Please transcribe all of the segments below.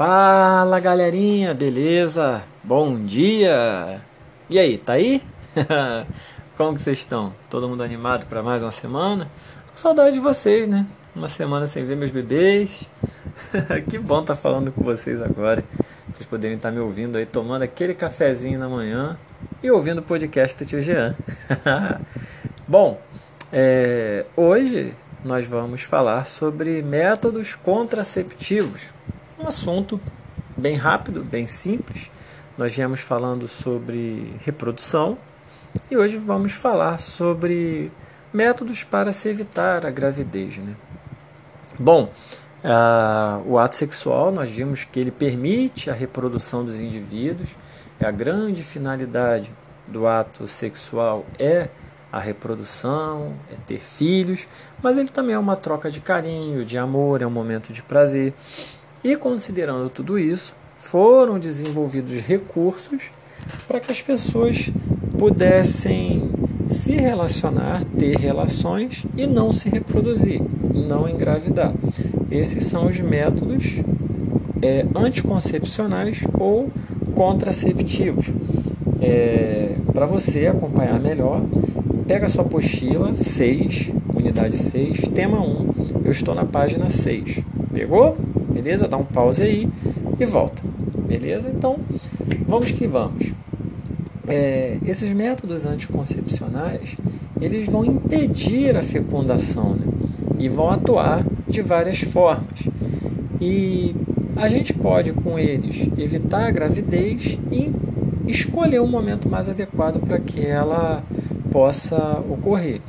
Fala galerinha, beleza? Bom dia! E aí, tá aí? Como que vocês estão? Todo mundo animado para mais uma semana? Com saudade de vocês, né? Uma semana sem ver meus bebês. que bom estar tá falando com vocês agora. Vocês poderem estar tá me ouvindo aí, tomando aquele cafezinho na manhã e ouvindo o podcast do Tio Jean. bom, é, hoje nós vamos falar sobre métodos contraceptivos um assunto bem rápido, bem simples. Nós viemos falando sobre reprodução e hoje vamos falar sobre métodos para se evitar a gravidez. Né? Bom, uh, o ato sexual nós vimos que ele permite a reprodução dos indivíduos, é a grande finalidade do ato sexual é a reprodução, é ter filhos, mas ele também é uma troca de carinho, de amor, é um momento de prazer. E considerando tudo isso, foram desenvolvidos recursos para que as pessoas pudessem se relacionar, ter relações e não se reproduzir, não engravidar. Esses são os métodos é, anticoncepcionais ou contraceptivos. É, para você acompanhar melhor, pega sua apostila 6, unidade 6, tema 1. Eu estou na página 6. Pegou? Beleza? Dá um pause aí e volta, beleza? Então, vamos que vamos. É, esses métodos anticoncepcionais, eles vão impedir a fecundação, né? E vão atuar de várias formas. E a gente pode, com eles, evitar a gravidez e escolher um momento mais adequado para que ela possa ocorrer.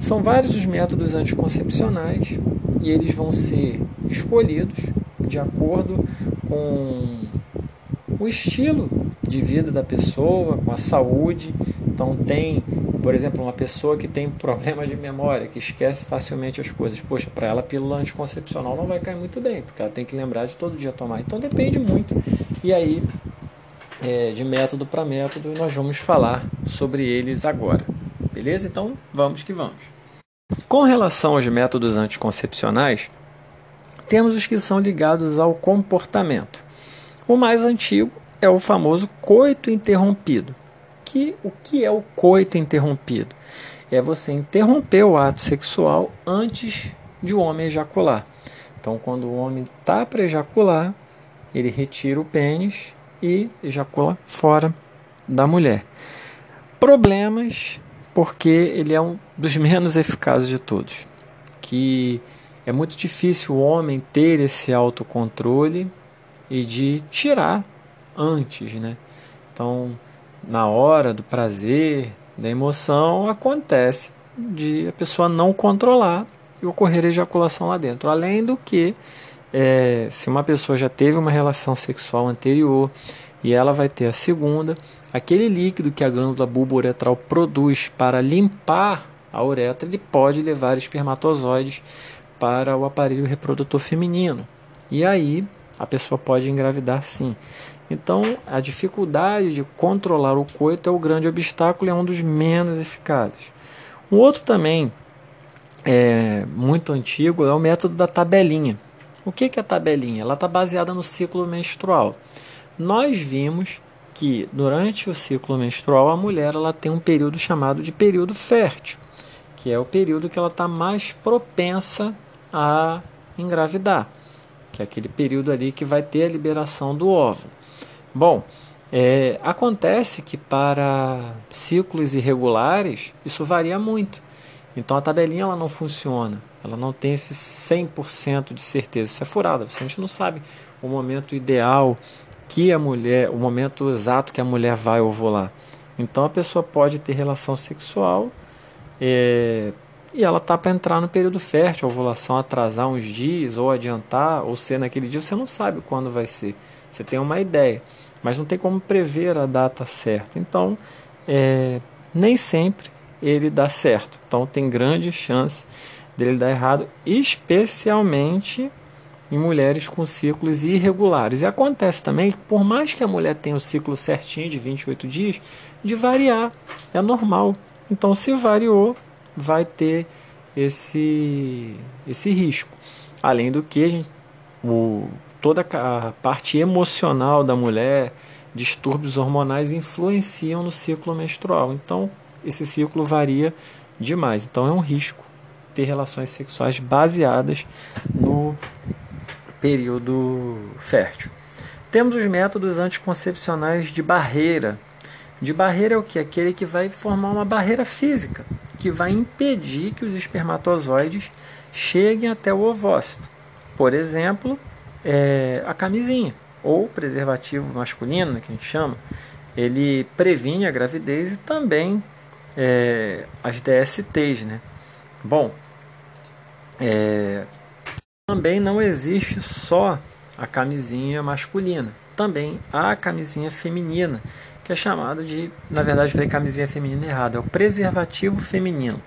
São vários os métodos anticoncepcionais e eles vão ser escolhidos de acordo com o estilo de vida da pessoa, com a saúde. Então tem, por exemplo, uma pessoa que tem problema de memória, que esquece facilmente as coisas. Poxa, para ela a pílula anticoncepcional não vai cair muito bem, porque ela tem que lembrar de todo dia tomar. Então depende muito. E aí, é, de método para método, nós vamos falar sobre eles agora. Beleza? Então vamos que vamos. Com relação aos métodos anticoncepcionais, temos os que são ligados ao comportamento. O mais antigo é o famoso coito interrompido. Que o que é o coito interrompido? É você interromper o ato sexual antes de o homem ejacular. Então, quando o homem está para ejacular, ele retira o pênis e ejacula fora da mulher. Problemas, porque ele é um dos menos eficazes de todos. Que é muito difícil o homem ter esse autocontrole e de tirar antes, né? Então, na hora do prazer, da emoção, acontece de a pessoa não controlar e ocorrer ejaculação lá dentro. Além do que, é, se uma pessoa já teve uma relação sexual anterior e ela vai ter a segunda, aquele líquido que a glândula bulbouretral produz para limpar a uretra, ele pode levar espermatozoides para o aparelho reprodutor feminino. E aí a pessoa pode engravidar sim. Então, a dificuldade de controlar o coito é o grande obstáculo e é um dos menos eficazes. Um outro também é, muito antigo é o método da tabelinha. O que é a tabelinha? Ela está baseada no ciclo menstrual. Nós vimos que durante o ciclo menstrual a mulher ela tem um período chamado de período fértil, que é o período que ela está mais propensa a engravidar, que é aquele período ali que vai ter a liberação do óvulo. Bom, é, acontece que para ciclos irregulares isso varia muito. Então a tabelinha ela não funciona, ela não tem esse 100% de certeza. Isso é furada, a gente não sabe o momento ideal que a mulher, o momento exato que a mulher vai ovular. Então a pessoa pode ter relação sexual é, e ela tá para entrar no período fértil, a ovulação atrasar uns dias ou adiantar ou ser naquele dia, você não sabe quando vai ser. Você tem uma ideia, mas não tem como prever a data certa. Então, é, nem sempre ele dá certo. Então, tem grande chance dele dar errado, especialmente em mulheres com ciclos irregulares. E acontece também, por mais que a mulher tenha o ciclo certinho de 28 dias, de variar. É normal. Então, se variou, vai ter esse, esse risco. Além do que, a gente, o, toda a parte emocional da mulher, distúrbios hormonais influenciam no ciclo menstrual. Então, esse ciclo varia demais. Então, é um risco ter relações sexuais baseadas no período fértil. Temos os métodos anticoncepcionais de barreira. De barreira é o que? Aquele que vai formar uma barreira física, que vai impedir que os espermatozoides cheguem até o ovócito. Por exemplo, é, a camisinha ou preservativo masculino, que a gente chama, ele previne a gravidez e também é, as DSTs. Né? Bom, é, também não existe só a camisinha masculina, também há a camisinha feminina, que é chamada de, na verdade, falei camisinha feminina errado, é o preservativo feminino.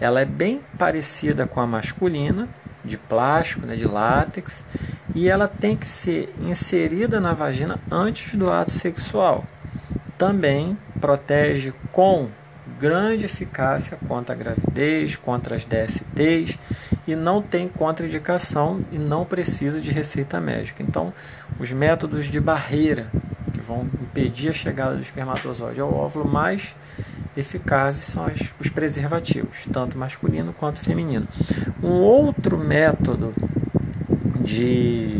Ela é bem parecida com a masculina, de plástico, né, de látex, e ela tem que ser inserida na vagina antes do ato sexual. Também protege com grande eficácia contra a gravidez, contra as DSTs e não tem contraindicação e não precisa de receita médica. Então, os métodos de barreira vão impedir a chegada do espermatozoide ao óvulo mais eficazes são os preservativos, tanto masculino quanto feminino. Um outro método de,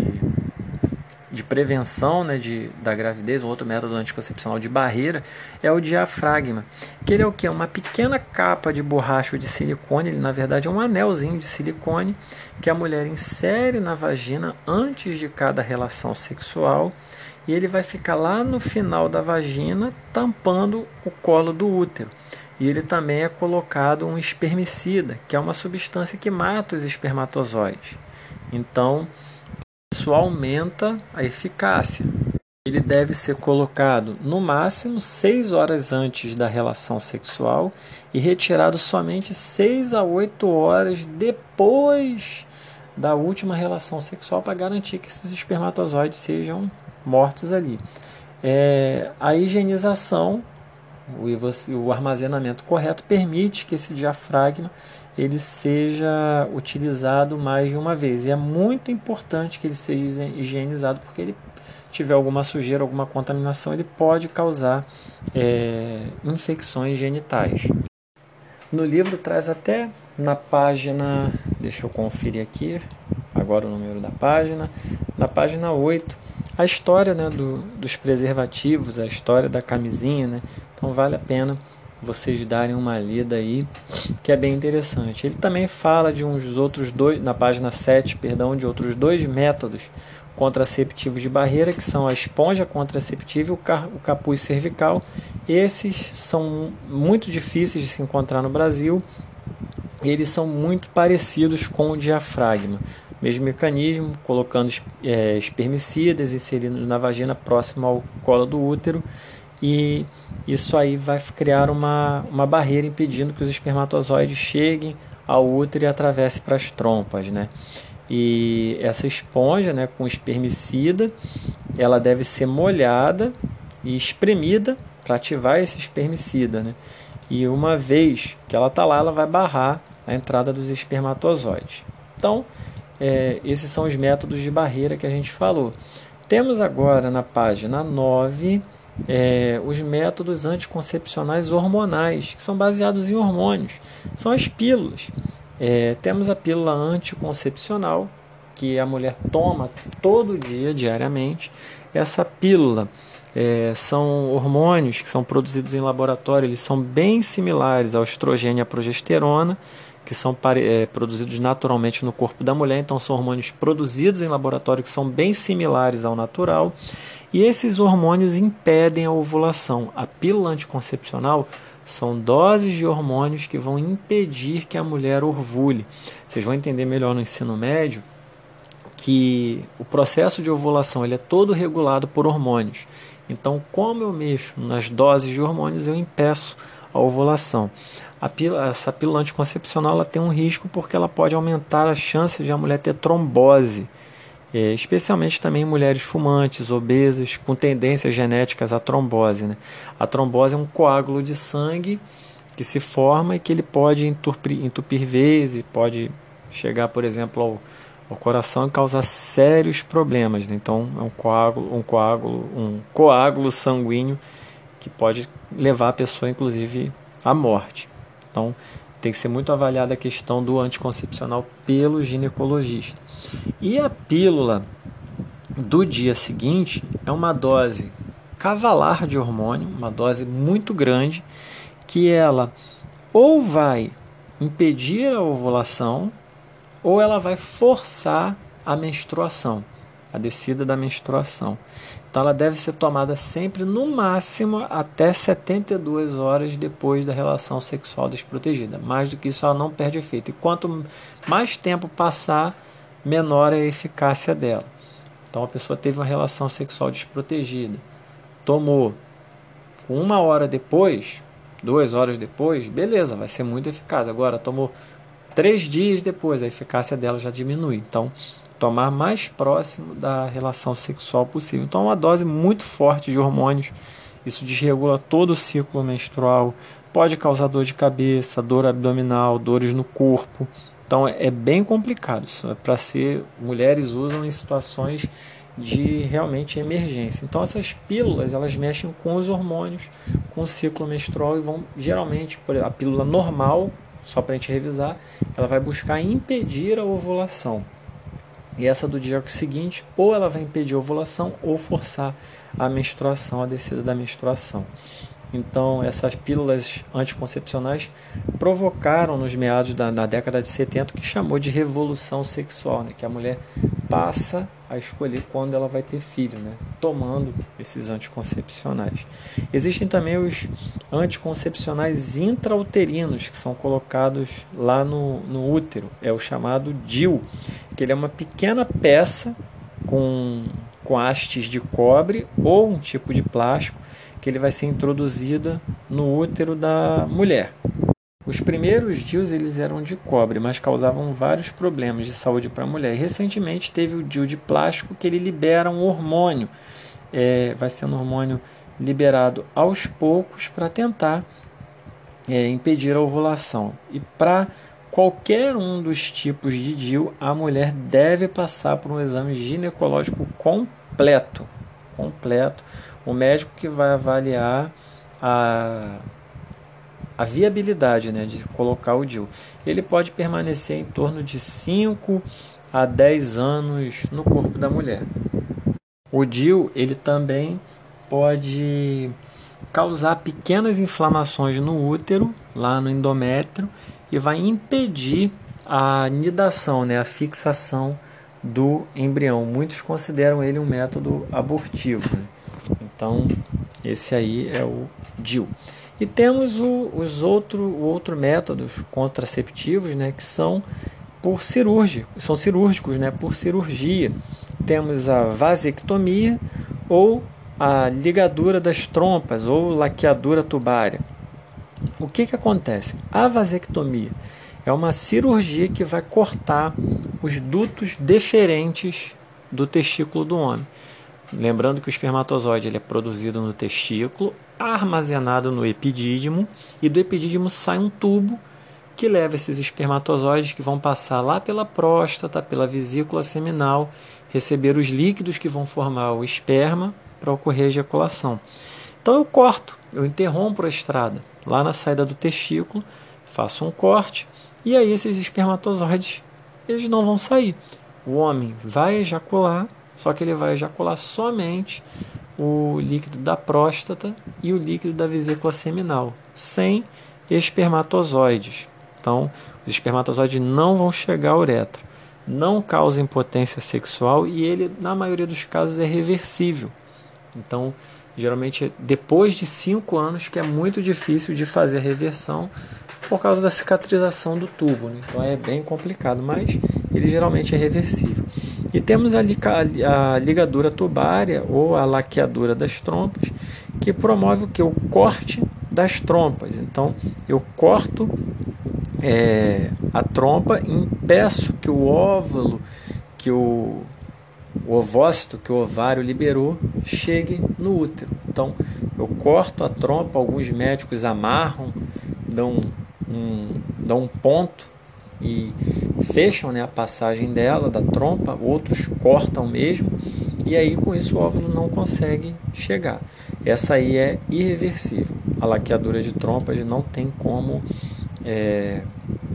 de prevenção né, de, da gravidez, um outro método anticoncepcional de barreira, é o diafragma. Que ele é o que? Uma pequena capa de borracha de silicone, ele na verdade é um anelzinho de silicone que a mulher insere na vagina antes de cada relação sexual e ele vai ficar lá no final da vagina tampando o colo do útero. E ele também é colocado um espermicida, que é uma substância que mata os espermatozoides. Então, isso aumenta a eficácia. Ele deve ser colocado no máximo 6 horas antes da relação sexual e retirado somente 6 a 8 horas depois da última relação sexual para garantir que esses espermatozoides sejam mortos ali. É, a higienização, o, o armazenamento correto permite que esse diafragma ele seja utilizado mais de uma vez. E é muito importante que ele seja higienizado, porque ele tiver alguma sujeira, alguma contaminação, ele pode causar é, infecções genitais. No livro traz até na página, deixa eu conferir aqui, agora o número da página, na página 8, a história né, do, dos preservativos, a história da camisinha, né? Então vale a pena vocês darem uma lida aí, que é bem interessante. Ele também fala de uns outros dois, na página 7, perdão, de outros dois métodos contraceptivos de barreira, que são a esponja contraceptiva e o capuz cervical. Esses são muito difíceis de se encontrar no Brasil. Eles são muito parecidos com o diafragma. Mesmo mecanismo, colocando é, espermicidas inserindo na vagina próximo ao colo do útero e isso aí vai criar uma, uma barreira impedindo que os espermatozoides cheguem ao útero e atravessem para as trompas, né? E essa esponja, né, com espermicida, ela deve ser molhada e espremida para ativar esse espermicida, né? E uma vez que ela está lá, ela vai barrar a entrada dos espermatozoides. Então, é, esses são os métodos de barreira que a gente falou. Temos agora na página 9 é, os métodos anticoncepcionais hormonais, que são baseados em hormônios. São as pílulas. É, temos a pílula anticoncepcional, que a mulher toma todo dia, diariamente. Essa pílula é, são hormônios que são produzidos em laboratório, eles são bem similares ao estrogênio e à progesterona, que são é, produzidos naturalmente no corpo da mulher, então são hormônios produzidos em laboratório que são bem similares ao natural. E esses hormônios impedem a ovulação. A pílula anticoncepcional são doses de hormônios que vão impedir que a mulher ovule. Vocês vão entender melhor no ensino médio que o processo de ovulação ele é todo regulado por hormônios. Então, como eu mexo nas doses de hormônios, eu impeço a ovulação. A pílula, essa pílula anticoncepcional ela tem um risco porque ela pode aumentar a chance de a mulher ter trombose, é, especialmente também em mulheres fumantes, obesas, com tendências genéticas à trombose. Né? A trombose é um coágulo de sangue que se forma e que ele pode entupir, entupir veias e pode chegar, por exemplo, ao, ao coração e causar sérios problemas. Né? Então, é um coágulo, um coágulo, um coágulo sanguíneo que pode levar a pessoa, inclusive, à morte. Então, tem que ser muito avaliada a questão do anticoncepcional pelo ginecologista. E a pílula do dia seguinte é uma dose cavalar de hormônio, uma dose muito grande, que ela ou vai impedir a ovulação ou ela vai forçar a menstruação, a descida da menstruação. Então ela deve ser tomada sempre no máximo até 72 horas depois da relação sexual desprotegida. Mais do que isso ela não perde efeito. E quanto mais tempo passar, menor é a eficácia dela. Então a pessoa teve uma relação sexual desprotegida, tomou uma hora depois, duas horas depois, beleza, vai ser muito eficaz. Agora tomou três dias depois, a eficácia dela já diminui. Então tomar mais próximo da relação sexual possível. Então uma dose muito forte de hormônios, isso desregula todo o ciclo menstrual, pode causar dor de cabeça, dor abdominal, dores no corpo. Então é bem complicado. Isso é para ser mulheres usam em situações de realmente emergência. Então essas pílulas elas mexem com os hormônios, com o ciclo menstrual e vão geralmente a pílula normal, só para a gente revisar, ela vai buscar impedir a ovulação. E essa do dia seguinte, ou ela vai impedir a ovulação ou forçar a menstruação, a descida da menstruação. Então, essas pílulas anticoncepcionais provocaram nos meados da na década de 70 o que chamou de revolução sexual, né? que a mulher passa a escolher quando ela vai ter filho, né? tomando esses anticoncepcionais. Existem também os anticoncepcionais intrauterinos, que são colocados lá no, no útero, é o chamado DIL, que ele é uma pequena peça com, com hastes de cobre ou um tipo de plástico que ele vai ser introduzida no útero da mulher. Os primeiros DIUs eles eram de cobre, mas causavam vários problemas de saúde para a mulher. recentemente teve o DIU de plástico que ele libera um hormônio, é, vai ser um hormônio liberado aos poucos para tentar é, impedir a ovulação. E para qualquer um dos tipos de DIU, a mulher deve passar por um exame ginecológico completo, completo, o médico que vai avaliar a, a viabilidade né, de colocar o DIU. Ele pode permanecer em torno de 5 a 10 anos no corpo da mulher. O DIU ele também pode causar pequenas inflamações no útero, lá no endométrio, e vai impedir a nidação, né, a fixação do embrião. Muitos consideram ele um método abortivo. Né? Então, esse aí é o DIL. E temos o, os outro, outro métodos contraceptivos, né, que são por cirúrgico, são cirúrgicos, né, por cirurgia. Temos a vasectomia ou a ligadura das trompas ou laqueadura tubária. O que, que acontece? A vasectomia é uma cirurgia que vai cortar os dutos deferentes do testículo do homem. Lembrando que o espermatozoide ele é produzido no testículo, armazenado no epidídimo, e do epidídimo sai um tubo que leva esses espermatozoides que vão passar lá pela próstata, pela vesícula seminal, receber os líquidos que vão formar o esperma para ocorrer a ejaculação. Então eu corto, eu interrompo a estrada lá na saída do testículo, faço um corte e aí esses espermatozoides eles não vão sair. O homem vai ejacular só que ele vai ejacular somente o líquido da próstata e o líquido da vesícula seminal, sem espermatozoides. Então, os espermatozoides não vão chegar à uretra, não causa impotência sexual e ele, na maioria dos casos, é reversível. Então, geralmente depois de 5 anos, que é muito difícil de fazer a reversão por causa da cicatrização do tubo. Né? Então é bem complicado, mas ele geralmente é reversível. E temos a, a ligadura tubária ou a laqueadura das trompas, que promove o que? O corte das trompas. Então eu corto é, a trompa e impeço que o óvulo, que o, o ovócito, que o ovário liberou, chegue no útero. Então eu corto a trompa, alguns médicos amarram, dão um, dão um ponto e fecham né, a passagem dela, da trompa, outros cortam mesmo, e aí com isso o óvulo não consegue chegar. Essa aí é irreversível. A laqueadura de trompas não tem como é,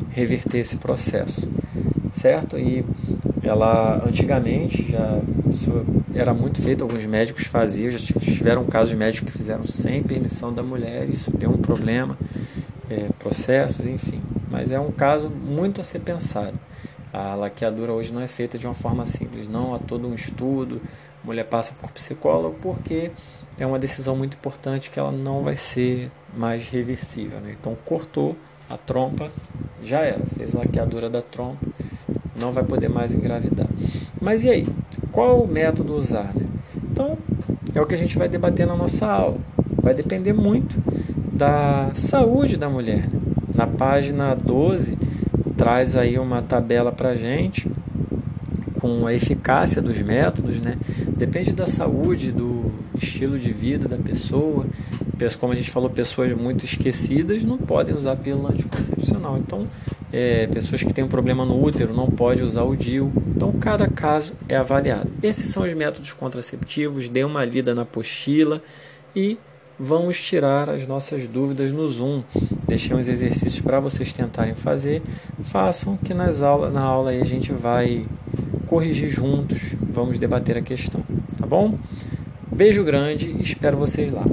reverter esse processo, certo? E ela antigamente já isso era muito feito, alguns médicos faziam, já tiveram casos de médicos que fizeram sem permissão da mulher, isso deu um problema, é, processos, enfim. Mas é um caso muito a ser pensado. A laqueadura hoje não é feita de uma forma simples, não há todo um estudo, a mulher passa por psicólogo porque é uma decisão muito importante que ela não vai ser mais reversível. Né? Então cortou a trompa, já era, fez laqueadura da trompa, não vai poder mais engravidar. Mas e aí? Qual o método usar? Né? Então, é o que a gente vai debater na nossa aula. Vai depender muito da saúde da mulher. Né? Na página 12, traz aí uma tabela para gente com a eficácia dos métodos, né? Depende da saúde, do estilo de vida da pessoa. Como a gente falou, pessoas muito esquecidas não podem usar pílula anticoncepcional. Então, é, pessoas que têm um problema no útero não podem usar o DIU. Então, cada caso é avaliado. Esses são os métodos contraceptivos. Dê uma lida na apostila e vamos tirar as nossas dúvidas no Zoom. Deixei uns exercícios para vocês tentarem fazer. Façam que nas aulas, na aula aí a gente vai corrigir juntos. Vamos debater a questão, tá bom? Beijo grande espero vocês lá.